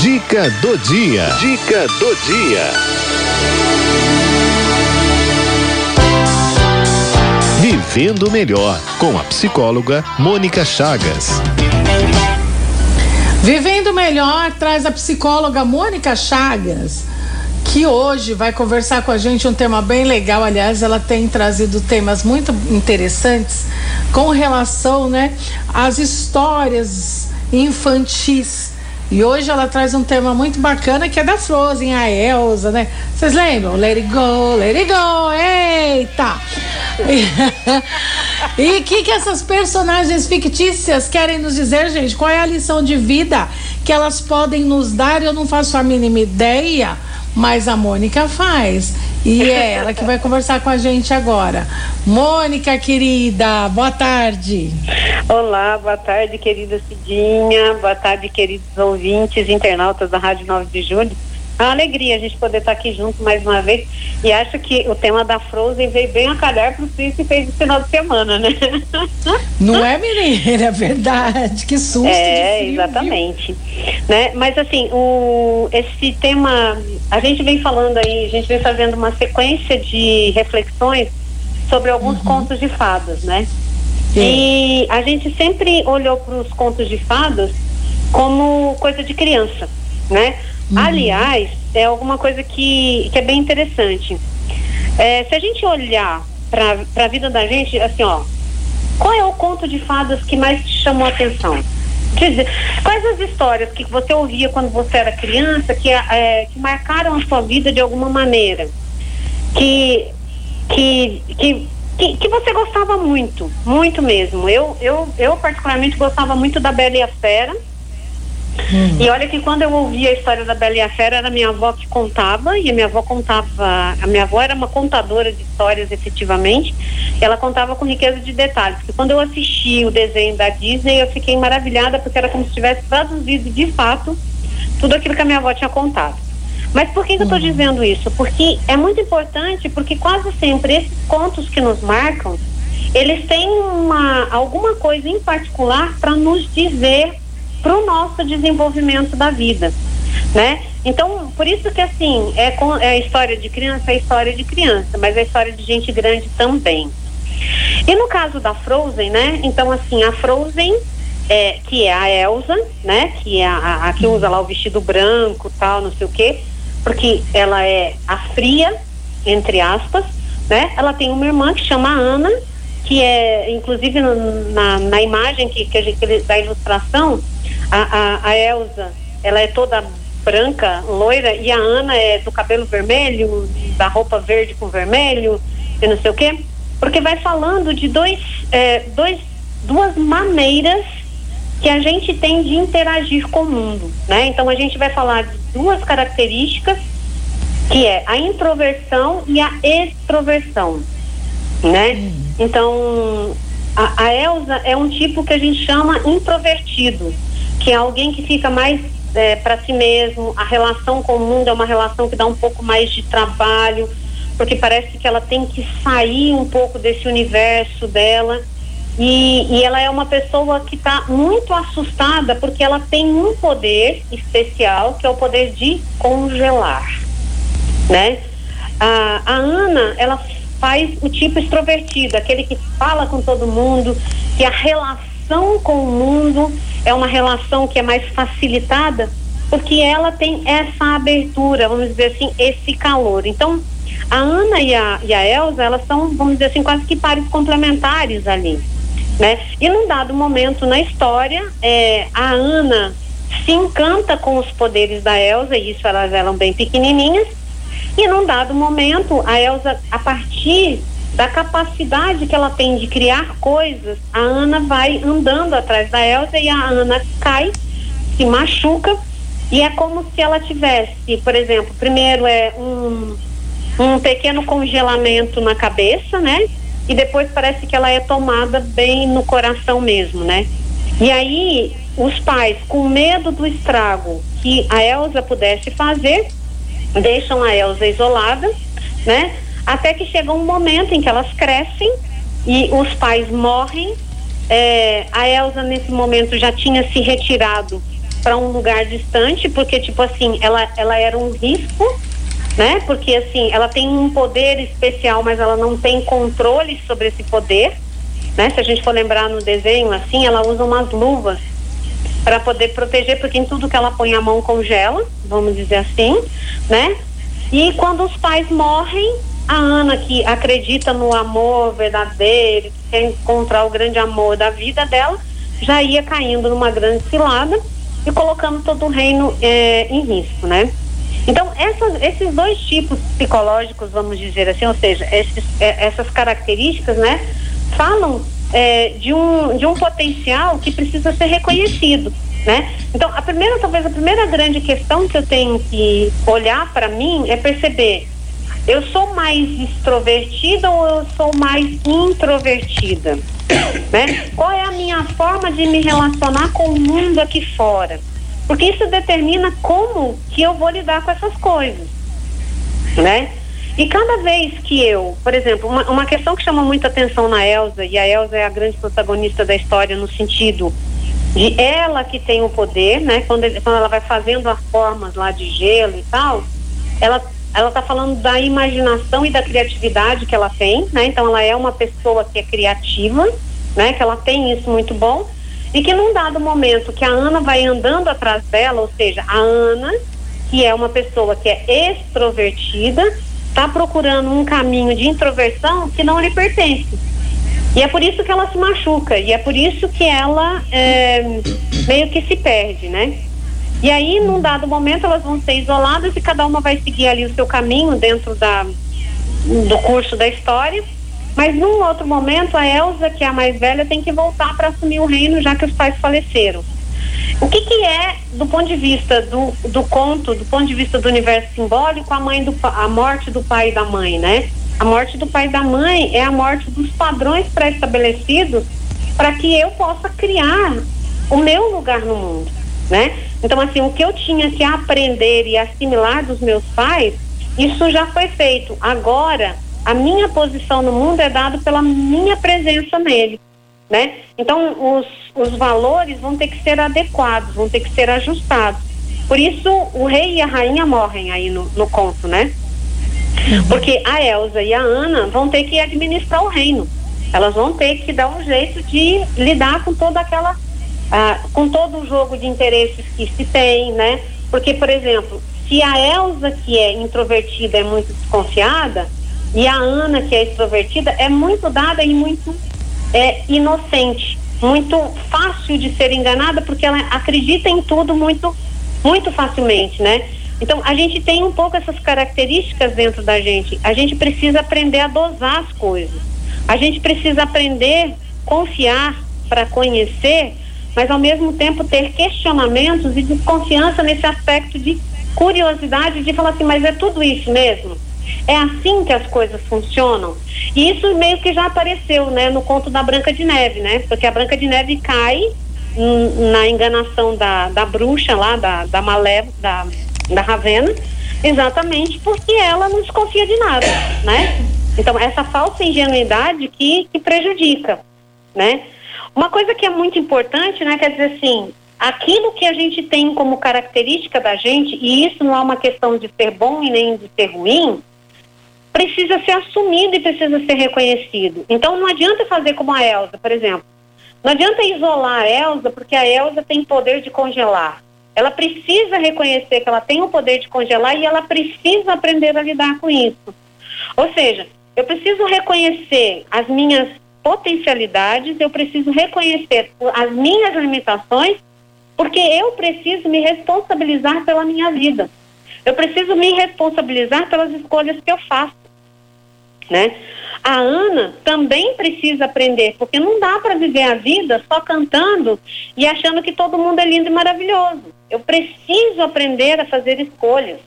Dica do dia. Dica do dia. Vivendo melhor com a psicóloga Mônica Chagas. Vivendo melhor traz a psicóloga Mônica Chagas que hoje vai conversar com a gente um tema bem legal. Aliás, ela tem trazido temas muito interessantes com relação, né, às histórias infantis. E hoje ela traz um tema muito bacana que é da Frozen, a Elsa, né? Vocês lembram? Let it go, let it go, eita! e o que, que essas personagens fictícias querem nos dizer, gente? Qual é a lição de vida que elas podem nos dar? Eu não faço a mínima ideia mas a Mônica faz. E é ela que vai conversar com a gente agora. Mônica, querida, boa tarde. Olá, boa tarde, querida Cidinha. Boa tarde, queridos ouvintes, internautas da Rádio 9 de Julho. É uma alegria a gente poder estar aqui junto mais uma vez. E acho que o tema da Frozen veio bem a calhar para o que fez no final de semana, né? Não é, menina? É verdade. Que susto. É, frio, exatamente. Né? Mas assim, o, esse tema, a gente vem falando aí, a gente vem fazendo uma sequência de reflexões sobre alguns uhum. contos de fadas, né? Sim. E a gente sempre olhou para os contos de fadas como coisa de criança, né? Uhum. Aliás, é alguma coisa que, que é bem interessante. É, se a gente olhar para a vida da gente, assim, ó, qual é o conto de fadas que mais te chamou a atenção? Dizer, quais as histórias que você ouvia quando você era criança que, é, que marcaram a sua vida de alguma maneira? Que, que, que, que, que você gostava muito, muito mesmo. Eu, eu, eu particularmente gostava muito da Bela e a Fera Hum. E olha que quando eu ouvia a história da Bela e a Fera, era minha avó que contava, e a minha avó contava, a minha avó era uma contadora de histórias efetivamente, ela contava com riqueza de detalhes, porque quando eu assisti o desenho da Disney, eu fiquei maravilhada, porque era como se tivesse traduzido de fato tudo aquilo que a minha avó tinha contado. Mas por que, que eu estou hum. dizendo isso? Porque é muito importante, porque quase sempre esses contos que nos marcam, eles têm uma, alguma coisa em particular para nos dizer para o nosso desenvolvimento da vida, né? Então, por isso que assim, é, é a história de criança, é a história de criança, mas é a história de gente grande também. E no caso da Frozen, né? Então, assim, a Frozen, é, que é a Elsa, né? Que é a, a, que usa lá o vestido branco tal, não sei o quê, porque ela é a fria, entre aspas, né? Ela tem uma irmã que chama Ana, que é, inclusive, na, na imagem que, que, a gente, da ilustração, a, a, a Elsa, ela é toda branca, loira, e a Ana é do cabelo vermelho, da roupa verde com vermelho, e não sei o quê. Porque vai falando de dois, é, dois, duas maneiras que a gente tem de interagir com o mundo, né? Então a gente vai falar de duas características que é a introversão e a extroversão, né? Então a, a Elsa é um tipo que a gente chama introvertido que é alguém que fica mais é, para si mesmo, a relação com o mundo é uma relação que dá um pouco mais de trabalho, porque parece que ela tem que sair um pouco desse universo dela. E, e ela é uma pessoa que está muito assustada porque ela tem um poder especial, que é o poder de congelar, né? A, a Ana, ela faz o tipo extrovertido, aquele que fala com todo mundo, que a relação relação com o mundo é uma relação que é mais facilitada porque ela tem essa abertura, vamos dizer assim, esse calor. Então, a Ana e a, e a Elza, elas são, vamos dizer assim, quase que pares complementares ali, né? E num dado momento na história, é, a Ana se encanta com os poderes da Elsa, e isso elas eram bem pequenininhas, e num dado momento, a Elsa, a partir da capacidade que ela tem de criar coisas, a Ana vai andando atrás da Elsa e a Ana cai, se machuca e é como se ela tivesse, por exemplo, primeiro é um, um pequeno congelamento na cabeça, né? E depois parece que ela é tomada bem no coração mesmo, né? E aí os pais, com medo do estrago que a Elsa pudesse fazer, deixam a Elsa isolada, né? Até que chega um momento em que elas crescem e os pais morrem. É, a Elsa, nesse momento, já tinha se retirado para um lugar distante, porque tipo assim, ela ela era um risco, né? Porque assim, ela tem um poder especial, mas ela não tem controle sobre esse poder, né? Se a gente for lembrar no desenho assim, ela usa umas luvas para poder proteger, porque em tudo que ela põe a mão congela, vamos dizer assim, né? E quando os pais morrem, a Ana que acredita no amor verdadeiro, que quer encontrar o grande amor da vida dela, já ia caindo numa grande cilada e colocando todo o reino é, em risco, né? Então, essas, esses dois tipos psicológicos, vamos dizer assim, ou seja, esses, é, essas características, né, falam é, de, um, de um potencial que precisa ser reconhecido, né? Então, a primeira, talvez a primeira grande questão que eu tenho que olhar para mim é perceber, eu sou mais extrovertida ou eu sou mais introvertida? Né? Qual é a minha forma de me relacionar com o mundo aqui fora? Porque isso determina como que eu vou lidar com essas coisas, né? E cada vez que eu, por exemplo, uma, uma questão que chama muita atenção na Elsa, e a Elsa é a grande protagonista da história no sentido de ela que tem o poder, né? Quando, quando ela vai fazendo as formas lá de gelo e tal, ela ela está falando da imaginação e da criatividade que ela tem, né? Então ela é uma pessoa que é criativa, né? Que ela tem isso muito bom e que num dado momento que a Ana vai andando atrás dela, ou seja, a Ana, que é uma pessoa que é extrovertida, está procurando um caminho de introversão que não lhe pertence. E é por isso que ela se machuca, e é por isso que ela é, meio que se perde, né? E aí, num dado momento, elas vão ser isoladas e cada uma vai seguir ali o seu caminho dentro da, do curso da história. Mas num outro momento, a Elsa, que é a mais velha, tem que voltar para assumir o reino, já que os pais faleceram. O que, que é, do ponto de vista do, do conto, do ponto de vista do universo simbólico, a, mãe do, a morte do pai e da mãe, né? A morte do pai e da mãe é a morte dos padrões pré-estabelecidos para que eu possa criar o meu lugar no mundo, né? Então, assim, o que eu tinha que aprender e assimilar dos meus pais, isso já foi feito. Agora, a minha posição no mundo é dada pela minha presença nele, né? Então, os, os valores vão ter que ser adequados, vão ter que ser ajustados. Por isso, o rei e a rainha morrem aí no, no conto, né? Porque a Elsa e a Ana vão ter que administrar o reino. Elas vão ter que dar um jeito de lidar com toda aquela ah, com todo o jogo de interesses que se tem, né? Porque, por exemplo, se a Elsa, que é introvertida, é muito desconfiada, e a Ana, que é extrovertida, é muito dada e muito é, inocente, muito fácil de ser enganada, porque ela acredita em tudo muito, muito facilmente, né? Então, a gente tem um pouco essas características dentro da gente. A gente precisa aprender a dosar as coisas. A gente precisa aprender confiar para conhecer mas ao mesmo tempo ter questionamentos e desconfiança nesse aspecto de curiosidade de falar assim, mas é tudo isso mesmo? É assim que as coisas funcionam? E isso meio que já apareceu, né, no conto da Branca de Neve, né? Porque a Branca de Neve cai na enganação da, da bruxa lá, da, da Malé, da, da Ravena, exatamente porque ela não desconfia de nada, né? Então, essa falsa ingenuidade que, que prejudica, né? Uma coisa que é muito importante, né, quer dizer assim, aquilo que a gente tem como característica da gente, e isso não é uma questão de ser bom e nem de ser ruim, precisa ser assumido e precisa ser reconhecido. Então não adianta fazer como a Elsa, por exemplo. Não adianta isolar a Elsa, porque a Elsa tem poder de congelar. Ela precisa reconhecer que ela tem o poder de congelar e ela precisa aprender a lidar com isso. Ou seja, eu preciso reconhecer as minhas potencialidades, eu preciso reconhecer as minhas limitações, porque eu preciso me responsabilizar pela minha vida. Eu preciso me responsabilizar pelas escolhas que eu faço, né? A Ana também precisa aprender, porque não dá para viver a vida só cantando e achando que todo mundo é lindo e maravilhoso. Eu preciso aprender a fazer escolhas,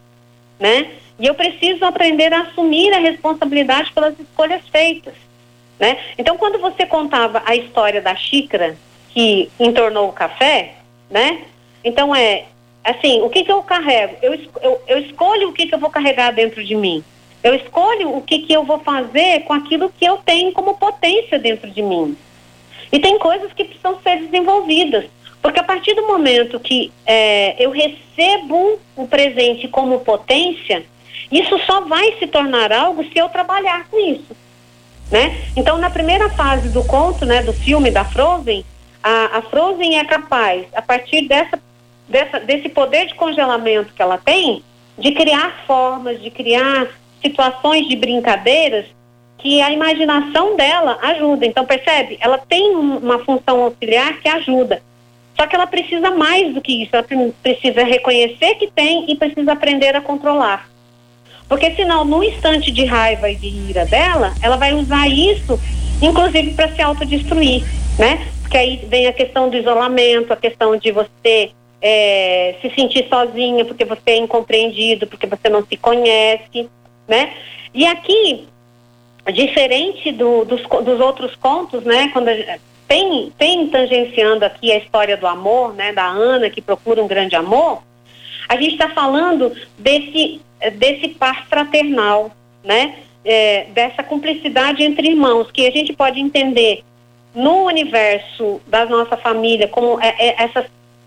né? E eu preciso aprender a assumir a responsabilidade pelas escolhas feitas. Né? Então, quando você contava a história da xícara que entornou o café, né? Então é assim, o que, que eu carrego? Eu, eu, eu escolho o que, que eu vou carregar dentro de mim. Eu escolho o que, que eu vou fazer com aquilo que eu tenho como potência dentro de mim. E tem coisas que precisam ser desenvolvidas. Porque a partir do momento que é, eu recebo o presente como potência, isso só vai se tornar algo se eu trabalhar com isso. Né? Então, na primeira fase do conto, né, do filme da Frozen, a, a Frozen é capaz, a partir dessa, dessa, desse poder de congelamento que ela tem, de criar formas, de criar situações de brincadeiras que a imaginação dela ajuda. Então, percebe? Ela tem uma função auxiliar que ajuda. Só que ela precisa mais do que isso. Ela precisa reconhecer que tem e precisa aprender a controlar. Porque senão, no instante de raiva e de ira dela, ela vai usar isso, inclusive, para se autodestruir, né? Porque aí vem a questão do isolamento, a questão de você é, se sentir sozinha porque você é incompreendido, porque você não se conhece, né? E aqui, diferente do, dos, dos outros contos, né? Quando a, tem, tem tangenciando aqui a história do amor, né? Da Ana que procura um grande amor. A gente está falando desse desse par fraternal, né? É, dessa cumplicidade entre irmãos que a gente pode entender no universo da nossa família como é, é essa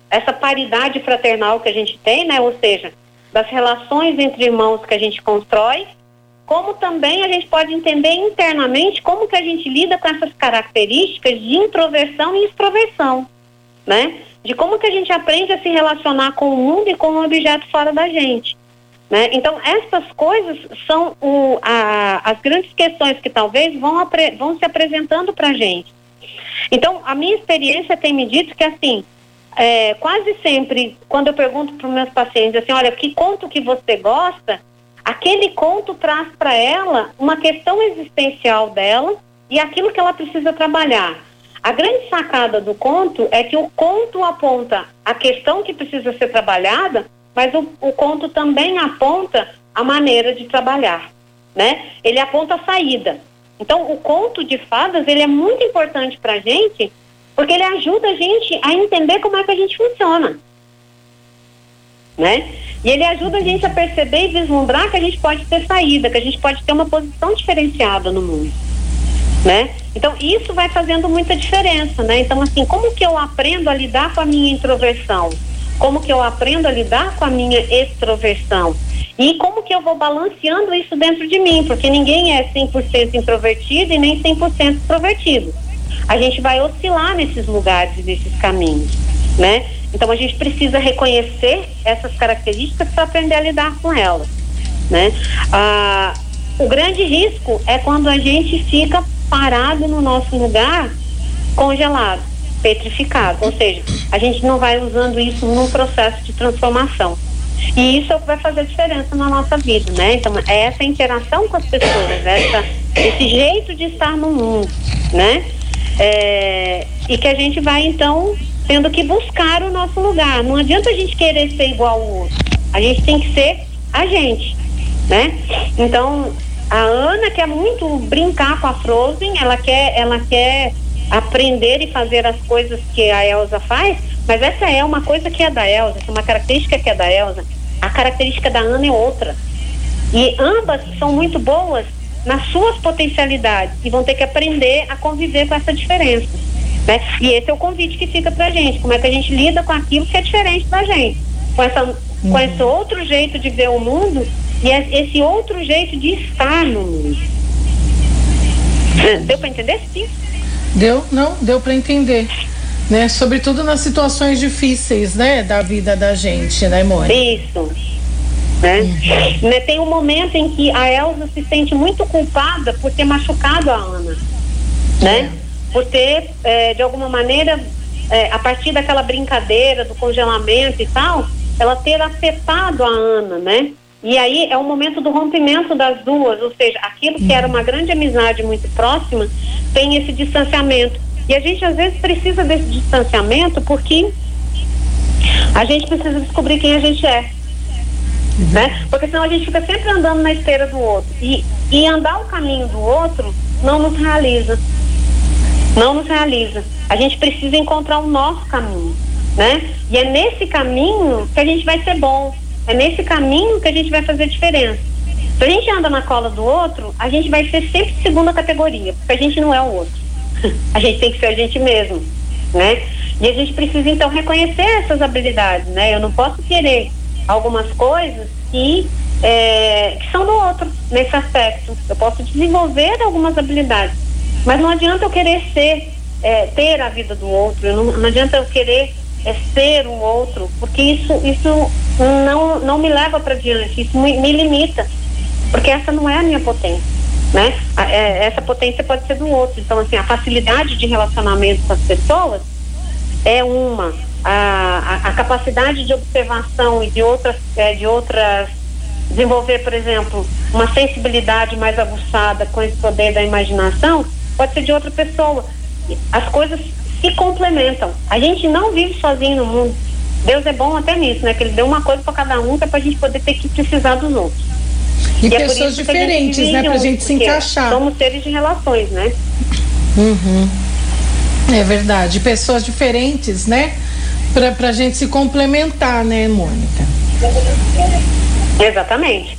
essa paridade fraternal que a gente tem, né? Ou seja, das relações entre irmãos que a gente constrói como também a gente pode entender internamente como que a gente lida com essas características de introversão e extroversão, né? De como que a gente aprende a se relacionar com o mundo e com o objeto fora da gente. Né? Então, essas coisas são o, a, as grandes questões que talvez vão, apre, vão se apresentando para a gente. Então, a minha experiência tem me dito que, assim, é, quase sempre, quando eu pergunto para os meus pacientes, assim, olha, que conto que você gosta, Aquele conto traz para ela uma questão existencial dela e aquilo que ela precisa trabalhar. A grande sacada do conto é que o conto aponta a questão que precisa ser trabalhada, mas o, o conto também aponta a maneira de trabalhar, né? Ele aponta a saída. Então, o conto de fadas, ele é muito importante para a gente, porque ele ajuda a gente a entender como é que a gente funciona, né? E ele ajuda a gente a perceber e vislumbrar que a gente pode ter saída, que a gente pode ter uma posição diferenciada no mundo. Né? Então, isso vai fazendo muita diferença, né? Então, assim, como que eu aprendo a lidar com a minha introversão? Como que eu aprendo a lidar com a minha extroversão? E como que eu vou balanceando isso dentro de mim? Porque ninguém é 100% introvertido e nem 100% extrovertido. A gente vai oscilar nesses lugares nesses caminhos, né? Então a gente precisa reconhecer essas características para aprender a lidar com elas, né? Ah, o grande risco é quando a gente fica parado no nosso lugar, congelado, petrificado, ou seja, a gente não vai usando isso num processo de transformação. E isso é o que vai fazer diferença na nossa vida, né? Então, é essa interação com as pessoas, essa, esse jeito de estar no mundo, né? É, e que a gente vai, então, tendo que buscar o nosso lugar. Não adianta a gente querer ser igual ao outro. A gente tem que ser a gente, né? Então, a Ana quer muito brincar com a Frozen, ela quer, ela quer aprender e fazer as coisas que a Elsa faz, mas essa é uma coisa que é da Elsa, é uma característica que é da Elsa. A característica da Ana é outra. E ambas são muito boas nas suas potencialidades e vão ter que aprender a conviver com essa diferença. Né? E esse é o convite que fica pra gente, como é que a gente lida com aquilo que é diferente da gente, com, essa, uhum. com esse outro jeito de ver o mundo e esse outro jeito de estar no mundo. Deu para entender? Sim. Deu, não, deu para entender. Né? Sobretudo nas situações difíceis, né, da vida da gente, né, Mônica? Isso. Né? Uhum. né? Tem um momento em que a Elsa se sente muito culpada por ter machucado a Ana, né? É por ter, é, de alguma maneira, é, a partir daquela brincadeira do congelamento e tal, ela ter afetado a Ana, né? E aí é o momento do rompimento das duas, ou seja, aquilo que era uma grande amizade muito próxima tem esse distanciamento. E a gente às vezes precisa desse distanciamento porque a gente precisa descobrir quem a gente é. Né? Porque senão a gente fica sempre andando na esteira do outro. E, e andar o caminho do outro não nos realiza não nos realiza. A gente precisa encontrar o nosso caminho, né? E é nesse caminho que a gente vai ser bom. É nesse caminho que a gente vai fazer diferença. Se a gente anda na cola do outro, a gente vai ser sempre segunda categoria, porque a gente não é o outro. A gente tem que ser a gente mesmo, né? E a gente precisa então reconhecer essas habilidades, né? Eu não posso querer algumas coisas que, é, que são do outro nesse aspecto. Eu posso desenvolver algumas habilidades, mas não adianta eu querer ser, é, ter a vida do outro. Não, não, adianta eu querer é, ser o outro, porque isso, isso não, não me leva para diante. Isso me, me limita, porque essa não é a minha potência né? É, essa potência pode ser do outro. Então, assim, a facilidade de relacionamento com as pessoas é uma. A, a, a capacidade de observação e de outras, é, de outras desenvolver, por exemplo, uma sensibilidade mais aguçada com esse poder da imaginação, pode ser de outra pessoa. As coisas se complementam. A gente não vive sozinho no mundo. Deus é bom até nisso, né? Que ele deu uma coisa para cada um, que é para a gente poder ter que precisar dos outros. E, e é pessoas é diferentes, né? Pra gente se encaixar. Somos seres de relações, né? Uhum. É verdade. Pessoas diferentes, né? Pra, pra gente se complementar, né, Mônica? Exatamente.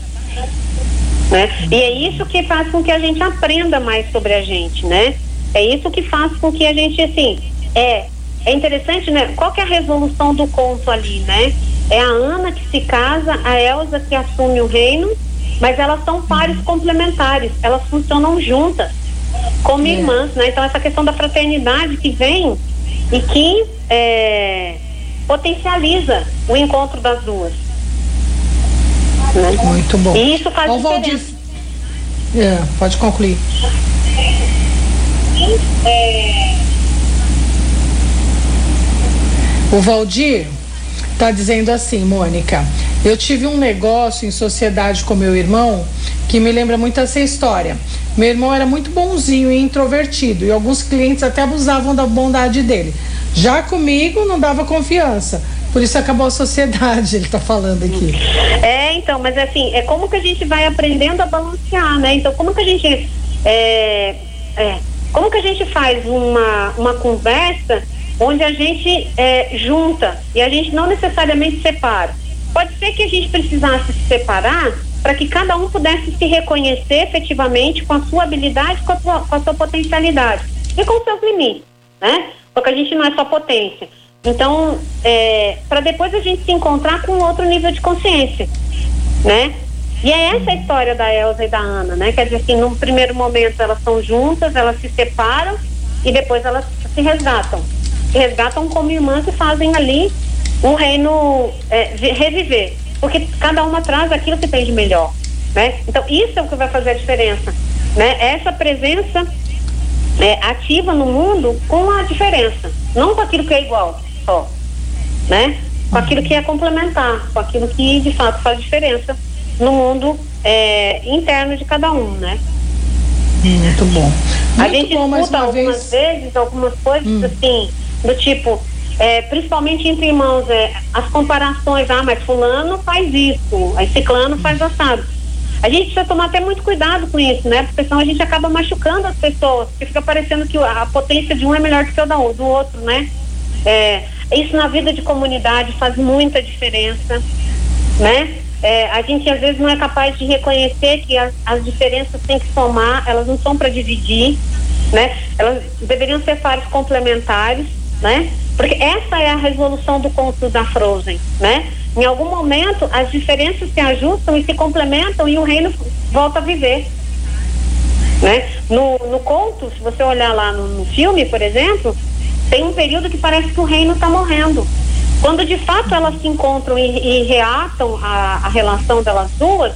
Né? E é isso que faz com que a gente aprenda mais sobre a gente, né? É isso que faz com que a gente, assim, é, é interessante, né? Qual que é a resolução do conto ali, né? É a Ana que se casa, a Elsa que assume o reino mas elas são pares complementares, elas funcionam juntas, como é. irmãs, né? Então essa questão da fraternidade que vem e que é, potencializa o encontro das duas. Né? Muito bom. E isso faz Ô, Valdir... É, pode concluir. É... O Valdir está dizendo assim, Mônica. Eu tive um negócio em sociedade com meu irmão que me lembra muito essa história. Meu irmão era muito bonzinho e introvertido e alguns clientes até abusavam da bondade dele. Já comigo não dava confiança. Por isso acabou a sociedade, ele está falando aqui. É, então, mas assim, é como que a gente vai aprendendo a balancear, né? Então, como que a gente. É, é, como que a gente faz uma, uma conversa onde a gente é, junta e a gente não necessariamente separa? Pode ser que a gente precisasse se separar para que cada um pudesse se reconhecer efetivamente com a sua habilidade, com a sua, com a sua potencialidade e com seus limites, né? Porque a gente não é só potência. Então, é, para depois a gente se encontrar com outro nível de consciência, né? E é essa a história da Elza e da Ana, né? Quer dizer assim, num primeiro momento elas estão juntas, elas se separam e depois elas se resgatam. Se resgatam como irmãs e fazem ali um reino é, reviver. Porque cada uma traz aquilo que tem de melhor. Né? Então, isso é o que vai fazer a diferença. Né? Essa presença é, ativa no mundo com a diferença, não com aquilo que é igual só. Né? Com aquilo que é complementar, com aquilo que de fato faz diferença no mundo é, interno de cada um, né? Muito bom. Muito a gente bom, escuta algumas vez. vezes algumas coisas hum. assim, do tipo, é, principalmente entre irmãos, é, as comparações, ah, mas fulano faz isso, aí ciclano faz assado. A gente precisa tomar até muito cuidado com isso, né? Porque senão a gente acaba machucando as pessoas, porque fica parecendo que a potência de um é melhor do que o do outro, né? É, isso na vida de comunidade faz muita diferença, né? É, a gente às vezes não é capaz de reconhecer que as, as diferenças têm que somar, elas não são para dividir, né? Elas deveriam ser pares complementares, né? Porque essa é a resolução do conto da Frozen, né? Em algum momento as diferenças se ajustam e se complementam e o reino volta a viver. Né? No, no conto, se você olhar lá no, no filme, por exemplo, tem um período que parece que o reino está morrendo. Quando de fato elas se encontram e, e reatam a, a, relação delas duas,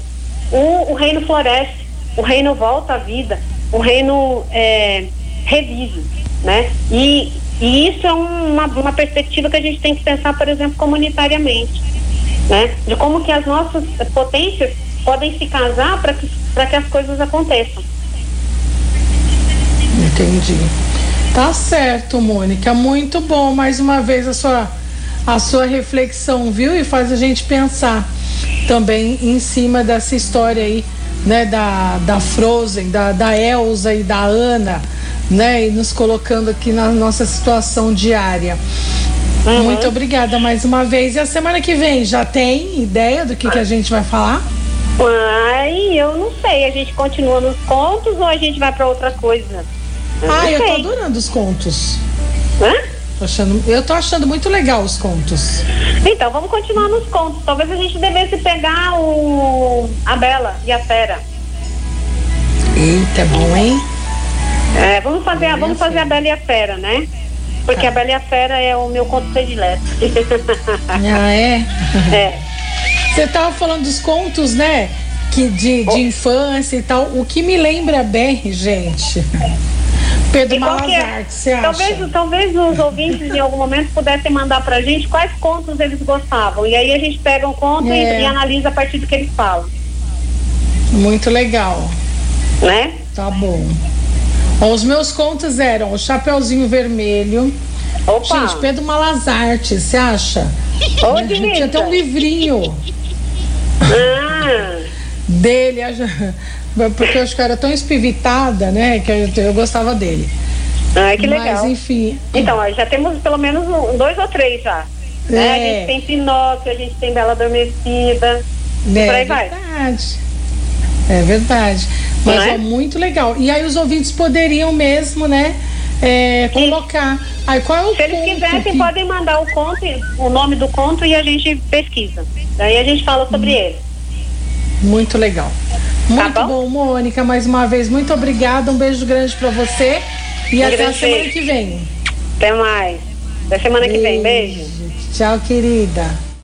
o, o, reino floresce, o reino volta à vida, o reino é, revive, né? E e isso é uma, uma perspectiva que a gente tem que pensar, por exemplo, comunitariamente, né? De como que as nossas potências podem se casar para que, que as coisas aconteçam. Entendi. Tá certo, Mônica. Muito bom mais uma vez a sua, a sua reflexão, viu? E faz a gente pensar também em cima dessa história aí, né? Da, da Frozen, da, da Elsa e da Ana né? E nos colocando aqui na nossa situação diária. Uhum. Muito obrigada mais uma vez. E a semana que vem, já tem ideia do que, que a gente vai falar? Ai, eu não sei. A gente continua nos contos ou a gente vai para outra coisa? Eu ah, eu tô adorando os contos. Hã? Tô achando, eu tô achando muito legal os contos. Então, vamos continuar nos contos. Talvez a gente devesse pegar o a Bela e a Fera. Eita, bom, hein? É, vamos fazer, a, vamos fazer a Bela e a Fera, né? Porque Tá. a Bela e a Fera é o meu conto predileto. Ah, é? é. Você tava falando dos contos, né? Que de, de infância e tal. O que me lembra bem, gente. É? Malazar, que você acha? Talvez, talvez os ouvintes em algum momento pudessem mandar pra gente quais contos eles gostavam. E aí a gente pega um conto e- É. e, analisa a partir do que eles falam, Muito legal. né? Tá bom. Os meus contos eram o Chapeuzinho Vermelho. Opa! Gente, Pedro Malazarte, você acha? Ô, Né, Tinha Dimitra. até um livrinho Ah, dele, acho- porque eu acho que eu era tão espivitada, né? Que eu, eu gostava dele. ai, que legal. Mas enfim. Então, ó, já temos pelo menos um- dois ou três já. Né? A É. gente tem Pinóquio, a gente tem Bela Adormecida. É por aí vai. verdade. É verdade. Mas é? é muito legal. E aí os ouvintes poderiam mesmo, né? é, colocar. Aí qual é o Se eles quisessem, que- podem mandar o conto, o nome do conto e a gente pesquisa. Daí a gente fala sobre ele. Muito legal. Muito Tá bom? bom? Mônica. Mais uma vez, muito obrigada. Um beijo grande pra você. E Um até a semana beijo. que vem. Até mais. Até semana que vem. Beijo. Tchau, querida.